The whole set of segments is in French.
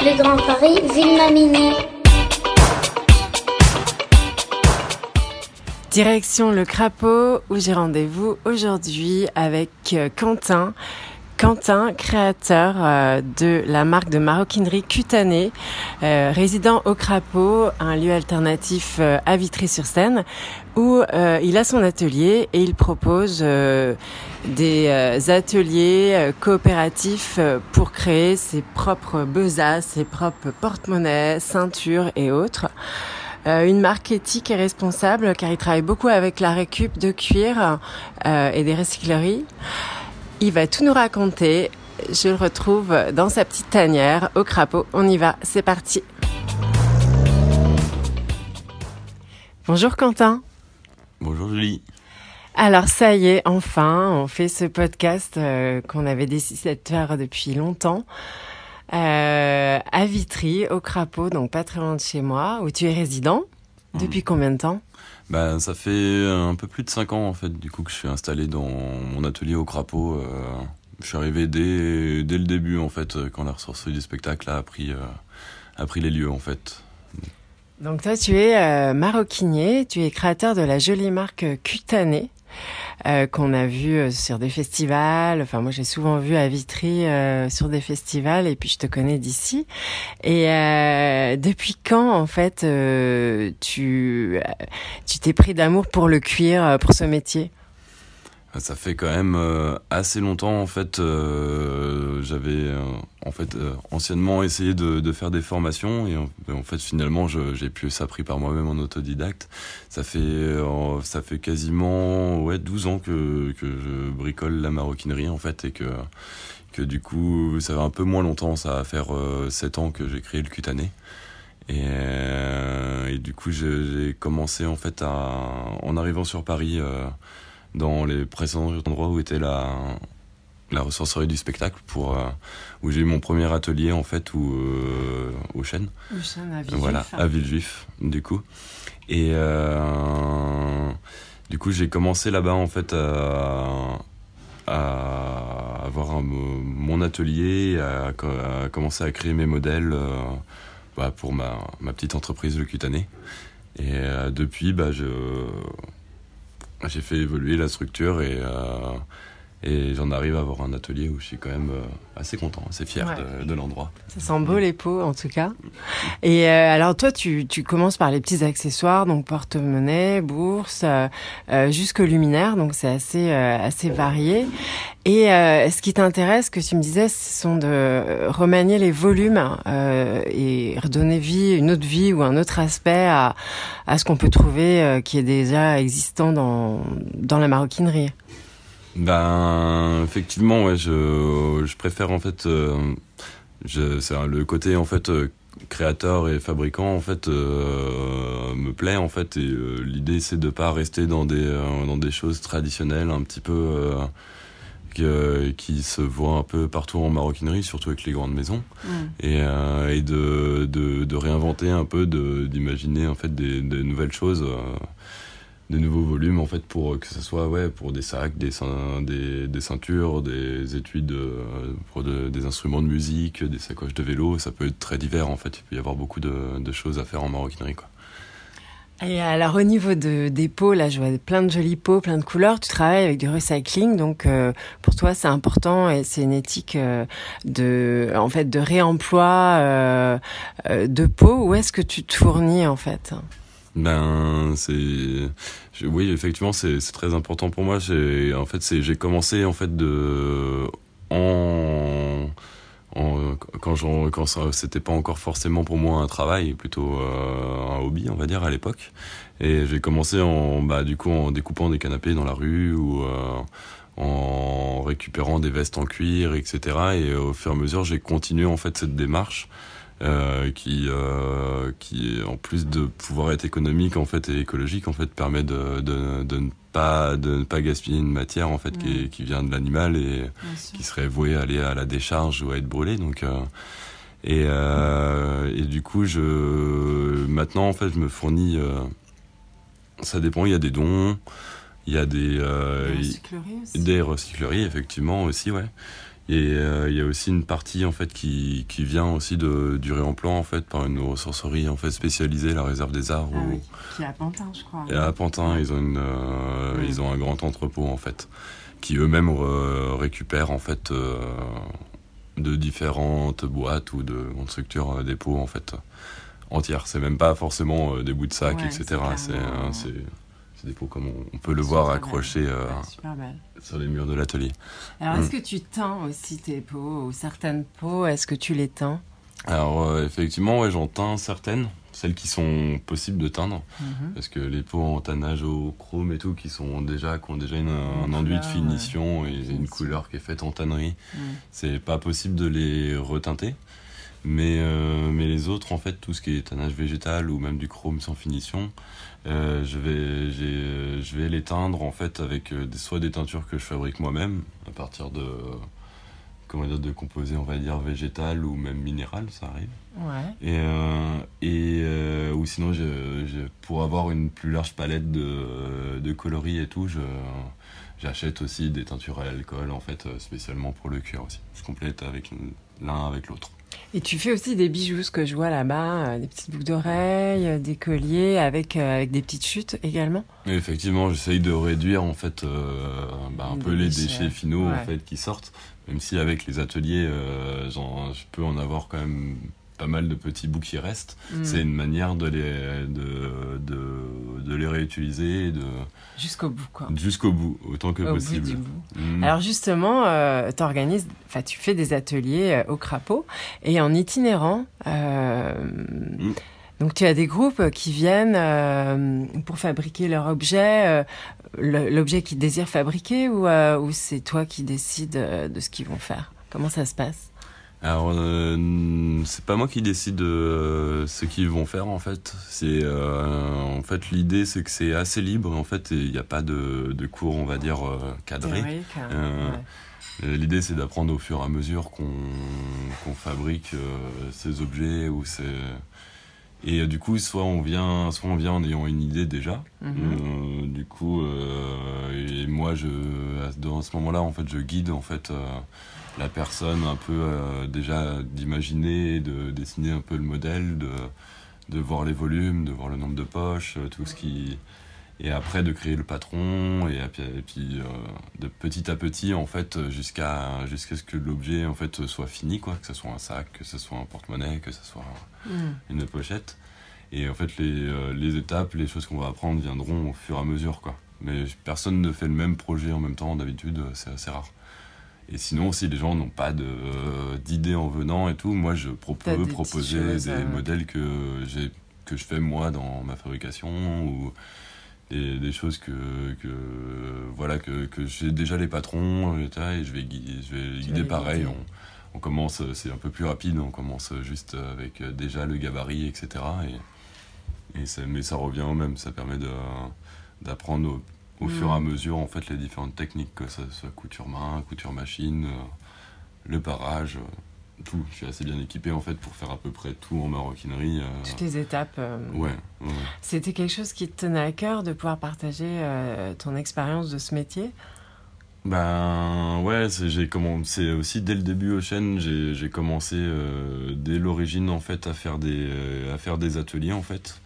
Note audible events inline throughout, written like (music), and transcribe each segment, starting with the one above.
Le Grand Paris, Ville Direction le crapaud où j'ai rendez-vous aujourd'hui avec euh, Quentin. Quentin, créateur euh, de la marque de maroquinerie cutanée, euh, résident au Crapaud, un lieu alternatif à Vitry-sur-Seine, où il a son atelier et il propose des ateliers coopératifs pour créer ses propres besaces, ses propres porte-monnaies, ceintures et autres. Euh, une marque éthique et responsable car il travaille beaucoup avec la récup de cuir euh, et des recycleries. Il va tout nous raconter. Je le retrouve dans sa petite tanière au crapaud. On y va, c'est parti. Bonjour Quentin. Bonjour Julie. Alors ça y est, enfin, on fait ce podcast euh, qu'on avait décidé de faire depuis longtemps euh, à Vitry, au Crapaud, donc pas très loin de chez moi, où tu es résident. Depuis combien de temps? Bah, Ça fait un peu plus de 5 ans en fait, du coup, que je suis installé dans mon atelier au Crapaud. Euh, je suis arrivé dès, dès le début en fait, quand la ressource du spectacle a pris, euh, a pris les lieux en fait. Donc toi, tu es euh, maroquinier, tu es créateur de la jolie marque Cutanée. Euh, qu'on a vu euh, sur des festivals. Enfin, moi, j'ai souvent vu à Vitry euh, sur des festivals, et puis je te connais d'ici. Et depuis quand, en fait, tu tu t'es pris d'amour pour le cuir, pour ce métier? Ça fait quand même euh, assez longtemps en fait. Euh, j'avais euh, en fait anciennement essayé de, de, faire des formations et en, fait finalement j'ai pu ça pris par moi-même en autodidacte. Ça fait ça fait quasiment ouais 12 ans que que je bricole la maroquinerie en fait et que que du coup ça va un peu moins longtemps. Ça va faire 7 ans que j'ai créé le cutané. Et, et du coup j'ai commencé en fait à, en arrivant sur Paris dans les précédents endroits où était la, la ressourcerie du spectacle pour euh, où j'ai eu mon premier atelier en fait où euh, au chêne. Au chêne à Villejuif voilà à Villejuif du coup. Et euh, du coup j'ai commencé là-bas en fait à, à avoir mon atelier à, à, commencer à créer mes modèles bah, pour ma, ma petite entreprise le cutané. Et depuis bah je j'ai fait évoluer la structure et, euh, et j'en arrive à avoir un atelier où je suis quand même euh, assez content, assez fier de, de l'endroit. Ça sent beau les pots en tout cas. Et euh, alors toi, tu, tu commences par les petits accessoires, donc porte-monnaie, bourse, euh, euh jusqu'au luminaire, donc c'est assez assez varié. Et ce qui t'intéresse, que tu me disais, ce sont de remanier les volumes et redonner vie, une autre vie ou un autre aspect à, à ce qu'on peut trouver qui est déjà existant dans dans la maroquinerie. Ben effectivement, ouais, je, je préfère en fait, euh, je, c'est le côté en fait euh, créateur et fabricant en fait euh, me plaît en fait et l'idée c'est de pas rester dans des dans des choses traditionnelles un petit peu qui, qui se voient un peu partout en maroquinerie, surtout avec les grandes maisons, et, et de, de, de réinventer un peu, de d'imaginer en fait des, des nouvelles choses des nouveaux volumes en fait pour euh, que ce soit ouais pour des sacs des des, des ceintures des études de, pour des instruments de musique des sacoches de vélo ça peut être très divers en fait il peut y avoir beaucoup de, choses à faire en maroquinerie quoi et alors au niveau de, des pots, là je vois plein de jolis pots, plein de couleurs. Tu travailles avec du recycling, donc euh, pour toi c'est important et c'est une éthique euh, de, en fait, de réemploi euh, de pots. Où est-ce que tu te fournis en fait? Ben, c'est, oui, effectivement, c'est très important pour moi. En fait, j'ai commencé en fait de, en, quand j'en, quand c'était pas encore forcément pour moi un travail, plutôt euh, un hobby, on va dire à l'époque. Et j'ai commencé en, bah, du coup, en découpant des canapés dans la rue ou euh, en récupérant des vestes en cuir, etc. Et au fur et à mesure, j'ai continué en fait cette démarche. Euh, qui euh, qui en plus de pouvoir être économique en fait et écologique en fait permet de, de, de ne pas de ne pas gaspiller une matière en fait qui, qui vient de l'animal et qui serait vouée à aller à la décharge ou à être brûlée donc euh, et et du coup je maintenant en fait je me fournis ça dépend il y a des dons Il y a des, des recycleries aussi. Des recycleries, effectivement, aussi, ouais. Et euh, il y a aussi une partie en fait qui, qui vient aussi de, du réemploi en fait par une ressourcerie en fait spécialisée, la réserve des arts. Ah oui, qui est à Pantin, je crois. Et à Pantin, ils ont une, euh, ils ont un grand entrepôt en fait, qui eux-mêmes récupèrent en fait euh, de différentes boîtes ou de structures dépôts en fait entières. C'est même pas forcément des bouts de sac, etc. C'est c'est des pots comme on, peut le voir accrochés euh, sur les murs de l'atelier. Alors, est-ce mm. que tu teins aussi tes pots ou certaines pots? Est-ce que tu les teins? Alors, euh, effectivement, ouais, j'en teins certaines, celles qui sont possibles de teindre. Mhm. Parce que les pots en tannage au chrome et tout, qui, sont déjà, qui ont déjà une, un enduit de finition et une couleur qui est faite en tannerie, mm. c'est pas possible de les reteinter. Mais, euh, mais les autres, en fait, tout ce qui est tannage végétal ou même du chrome sans finition, euh, je, vais, je vais les teindre en fait avec euh, des, soit des teintures que je fabrique moi-même à partir de comment dire de composés on va dire végétal ou même minéral ça arrive. Ouais. et, euh, et ou sinon je, pour avoir une plus large palette de, de coloris et tout je j'achète aussi des teintures à l'alcool en fait spécialement pour le cuir aussi. Je complète avec l'un avec l'autre et tu fais aussi des bijoux, ce que je vois là-bas, euh, des petites boucles d'oreilles, euh, des colliers avec, euh, avec des petites chutes également. effectivement, j'essaye de réduire en fait bah, un peu les déchets finaux en fait qui sortent, même si avec les ateliers, je peux en avoir quand même pas mal de petits bouts qui restent. Mm. C'est une manière de les, de, de, de les réutiliser. De... Jusqu'au bout, quoi. Jusqu'au bout, autant que possible. Mm. Alors justement, euh, enfin tu fais des ateliers euh, au crapaud et en itinérant. Euh, mm. Donc tu as des groupes qui viennent euh, pour fabriquer leur objet, l'objet qu'ils désirent fabriquer ou, ou c'est toi qui décides de ce qu'ils vont faire? Comment ça se passe? Alors, euh, c'est pas moi qui décide euh, ce qu'ils vont faire en fait. C'est euh, en fait l'idée, c'est que c'est assez libre. En fait, il n'y a pas de, de, cours, on va dire cadré. L'idée, c'est d'apprendre au fur et à mesure qu'on fabrique ces objets ou ces et du coup, soit on vient, soit on vient en ayant une idée déjà. Mhm. du coup, et moi, je, dans ce moment-là, en fait, je guide en fait la personne un peu euh, déjà d'imaginer, de dessiner un peu le modèle, de, de voir les volumes, de voir le nombre de poches, euh, tout ce qui et après de créer le patron et, puis, euh, de petit à petit en fait jusqu'à jusqu'à ce que l'objet en fait soit fini quoi. Que ce soit un sac que ce soit un porte-monnaie que ce soit mm. une pochette. Et en fait les, les étapes les choses qu'on va apprendre viendront au fur et à mesure quoi. Mais personne ne fait le même projet en même temps d'habitude c'est assez rare. Et sinon, si les gens n'ont pas d'idées en venant et tout, moi je peux proposer des modèles que, que je fais moi dans ma fabrication ou des, des choses que, que voilà que, que j'ai déjà les patrons et je vais guider, je vais guider pareil. On, on commence, c'est un peu plus rapide, on commence juste avec déjà le gabarit, etc. Et, et mais ça revient au même, ça permet d'apprendre au fur et à mm. mesure en fait les différentes techniques, que ce soit couture main, couture machine, euh, le parage, euh, tout. Je suis assez bien équipé en fait pour faire à peu près tout en maroquinerie. Euh. Toutes les étapes. Ouais, C'était quelque chose qui te tenait à cœur de pouvoir partager ton expérience de ce métier? Ben ouais, j'ai commencé aussi dès le début au chêne, j'ai commencé dès l'origine en fait à faire des à faire des ateliers en fait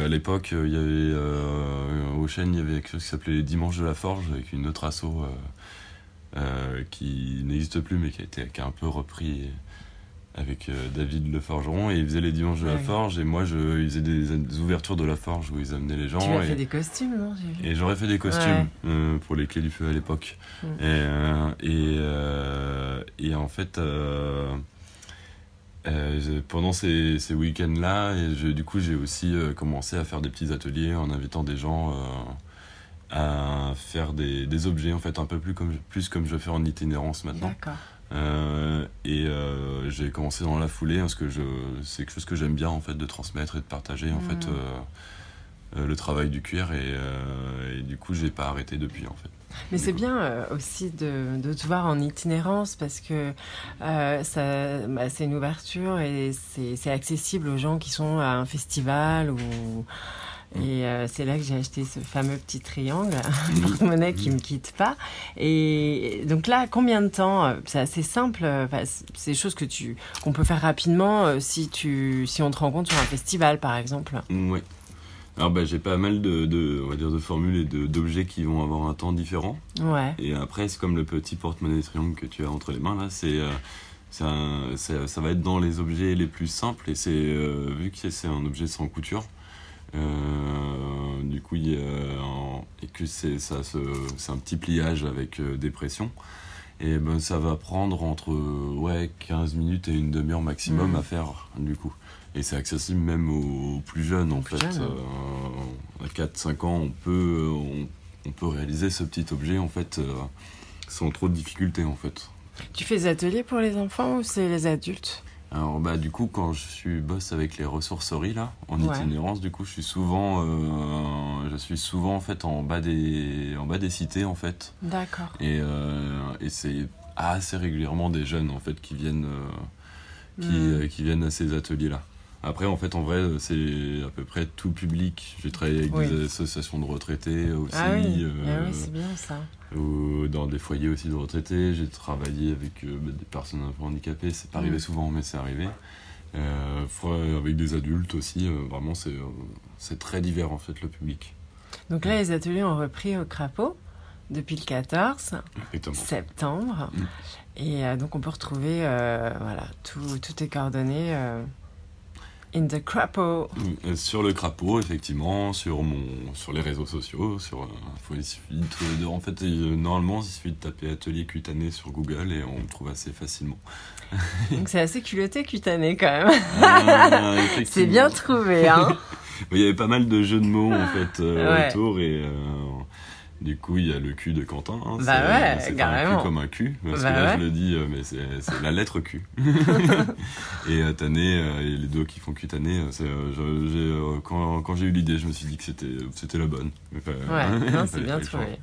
à l'époque, euh, il y avait euh, au chêne, il y avait quelque chose qui s'appelait les Dimanches de la Forge avec une autre asso euh, qui n'existe plus mais qui a été qui a un peu repris avec David Le Forgeron et il faisait les dimanches de la forge et moi je ils faisaient des, ouvertures de la forge où ils amenaient les gens tu as fait des costumes non et j'aurais fait des costumes pour les clés du feu à l'époque. Mm. et, et, et, en fait euh, pendant ces, ces week-ends-là, du coup, j'ai aussi euh, commencé à faire des petits ateliers en invitant des gens euh, à faire des, des, objets, en fait, un peu plus comme, plus comme je fais en itinérance maintenant. et j'ai commencé dans la foulée parce que c'est quelque chose que j'aime bien, en fait, de transmettre et de partager, en fait, mmh. le travail du cuir. Et, et du coup, j'ai pas arrêté depuis, en fait. Mais c'est bien euh, aussi de, de, te voir en itinérance parce que euh, bah, c'est une ouverture et c'est accessible aux gens qui sont à un festival ou Et euh, c'est là que j'ai acheté ce fameux petit triangle, un (laughs) porte-monnaie qui me quitte pas. Et donc là, combien de temps euh, C'est assez simple. euh, enfin, c'est- des choses que tu qu'on peut faire rapidement si tu si on te rencontre sur un festival, par exemple. Oui. Alors bah, j'ai pas mal de, de, on va dire de formules et d'objets qui vont avoir un temps différent. Ouais. Et après, c'est comme le petit porte-monnaie triangle que tu as entre les mains là, c'est euh, ça va être dans les objets les plus simples et c'est euh, vu que c'est un objet sans couture. Euh, du coup, il un- et que c'est ça, c'est un petit pliage avec euh, des pressions. Et ben ça va prendre entre ouais 15 minutes et une demi-heure maximum Mhm. à faire du coup. Et c'est accessible même aux plus jeunes en plus fait. jeunes. Euh, à 4-5 ans, on peut on, on peut réaliser ce petit objet en fait euh, sans trop de difficultés en fait. Tu fais des ateliers pour les enfants ou c'est les adultes? Alors bah du coup quand je suis boss avec les ressourceries là en Ouais. itinérance du coup je suis souvent euh, je suis souvent en fait en bas des en bas des cités en fait D'accord. et, euh, et c'est assez régulièrement des jeunes en fait qui viennent euh, qui, Hmm. qui viennent à ces ateliers là. Après en fait en vrai c'est à peu près tout public. J'ai travaillé avec Oui. des associations de retraités aussi. Ah oui, euh, Ah oui c'est bien ça. ou dans des foyers aussi de retraités. J'ai travaillé avec euh, bah, des personnes un peu handicapées, c'est pas arrivé Mm. souvent, mais c'est arrivé. Euh, avec des adultes aussi, vraiment c'est très divers en fait le public. Donc là, les ateliers ont repris au crapaud depuis le 14 Exactement. septembre. Mm. Et donc, on peut retrouver voilà, tout, toutes tes coordonnées in the crapaud. Euh, Sur le crapaud, effectivement, sur mon, sur les réseaux sociaux, sur, euh, faut, il suffit de, en fait, euh, normalement, il suffit de taper atelier cutané sur Google et on le trouve assez facilement. (laughs) Donc, c'est assez culotté cutané quand même. Euh, (laughs) c'est bien trouvé, hein (laughs) Il y avait pas mal de jeux de mots en fait euh, Ouais. autour et euh, du coup il y a le cul de Quentin. hein, Bah c'est- ouais, c'est un cul comme un cul parce Bah que là ouais. je le dis euh, mais c'est la lettre Q. (laughs) (laughs) et euh, Tané euh, et les deux qui font cutané, euh, euh, quand, quand j'ai eu l'idée je me suis dit que c'était la bonne. Enfin, Ouais, c'est (laughs) bien trouvé.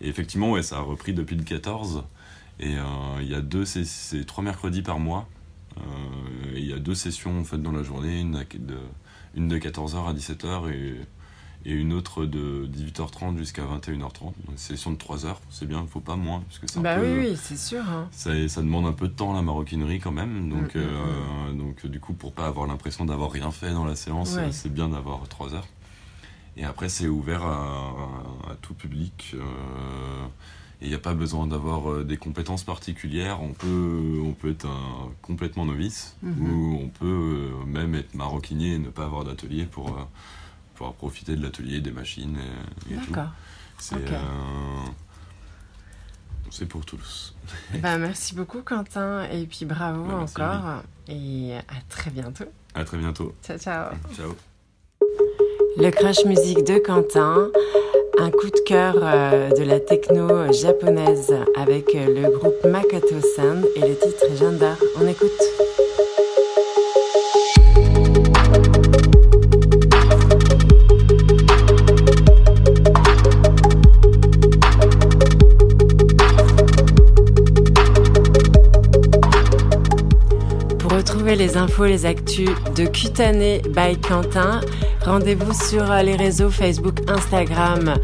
Et effectivement ouais ça a repris depuis le 14 et il y a deux c'est trois mercredis par mois. Et il y a deux sessions en fait dans la journée, une, de, une de 14h à 17h et, et une autre de 18h30 jusqu'à 21h30. Donc, une session de 3 heures, c'est bien, il faut pas moins, parce que c'est un Bah peu, oui, oui, c'est sûr. hein. Ça, ça demande un peu de temps la maroquinerie quand même. Donc, Mm, mm, euh, donc du coup, pour pas avoir l'impression d'avoir rien fait dans la séance, Ouais. c'est bien d'avoir 3 heures. Et après, c'est ouvert à, à tout public. euh, et il n'y a pas besoin d'avoir euh, des compétences particulières. On peut, on peut être un, complètement novice Mhm. ou on peut euh, même être maroquinier et ne pas avoir d'atelier pour euh, pouvoir profiter de l'atelier, des machines et, et tout. D'accord. C'est Ok. euh, c'est pour tous. Bah, merci beaucoup, Quentin. Et puis, bravo Bah, encore. Et à très bientôt. À très bientôt. Ciao, ciao. Ciao. Le crash musique de Quentin, un coup de cœur euh, de la techno japonaise avec euh, le groupe Makoto Sound et le titre Jandar. On écoute. Les infos, les actus de Cutané by Quentin, rendez-vous sur euh, les réseaux Facebook, Instagram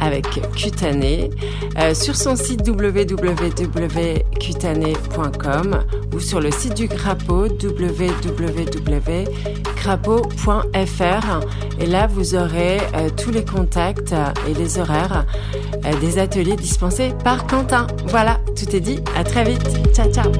avec Cutané, euh, sur son site www.cutané.com ou sur le site du Crapaud www.crapaud.fr et là vous aurez euh, tous les contacts et les horaires des ateliers dispensés par Quentin. Voilà, tout est dit. À très vite. Ciao ciao.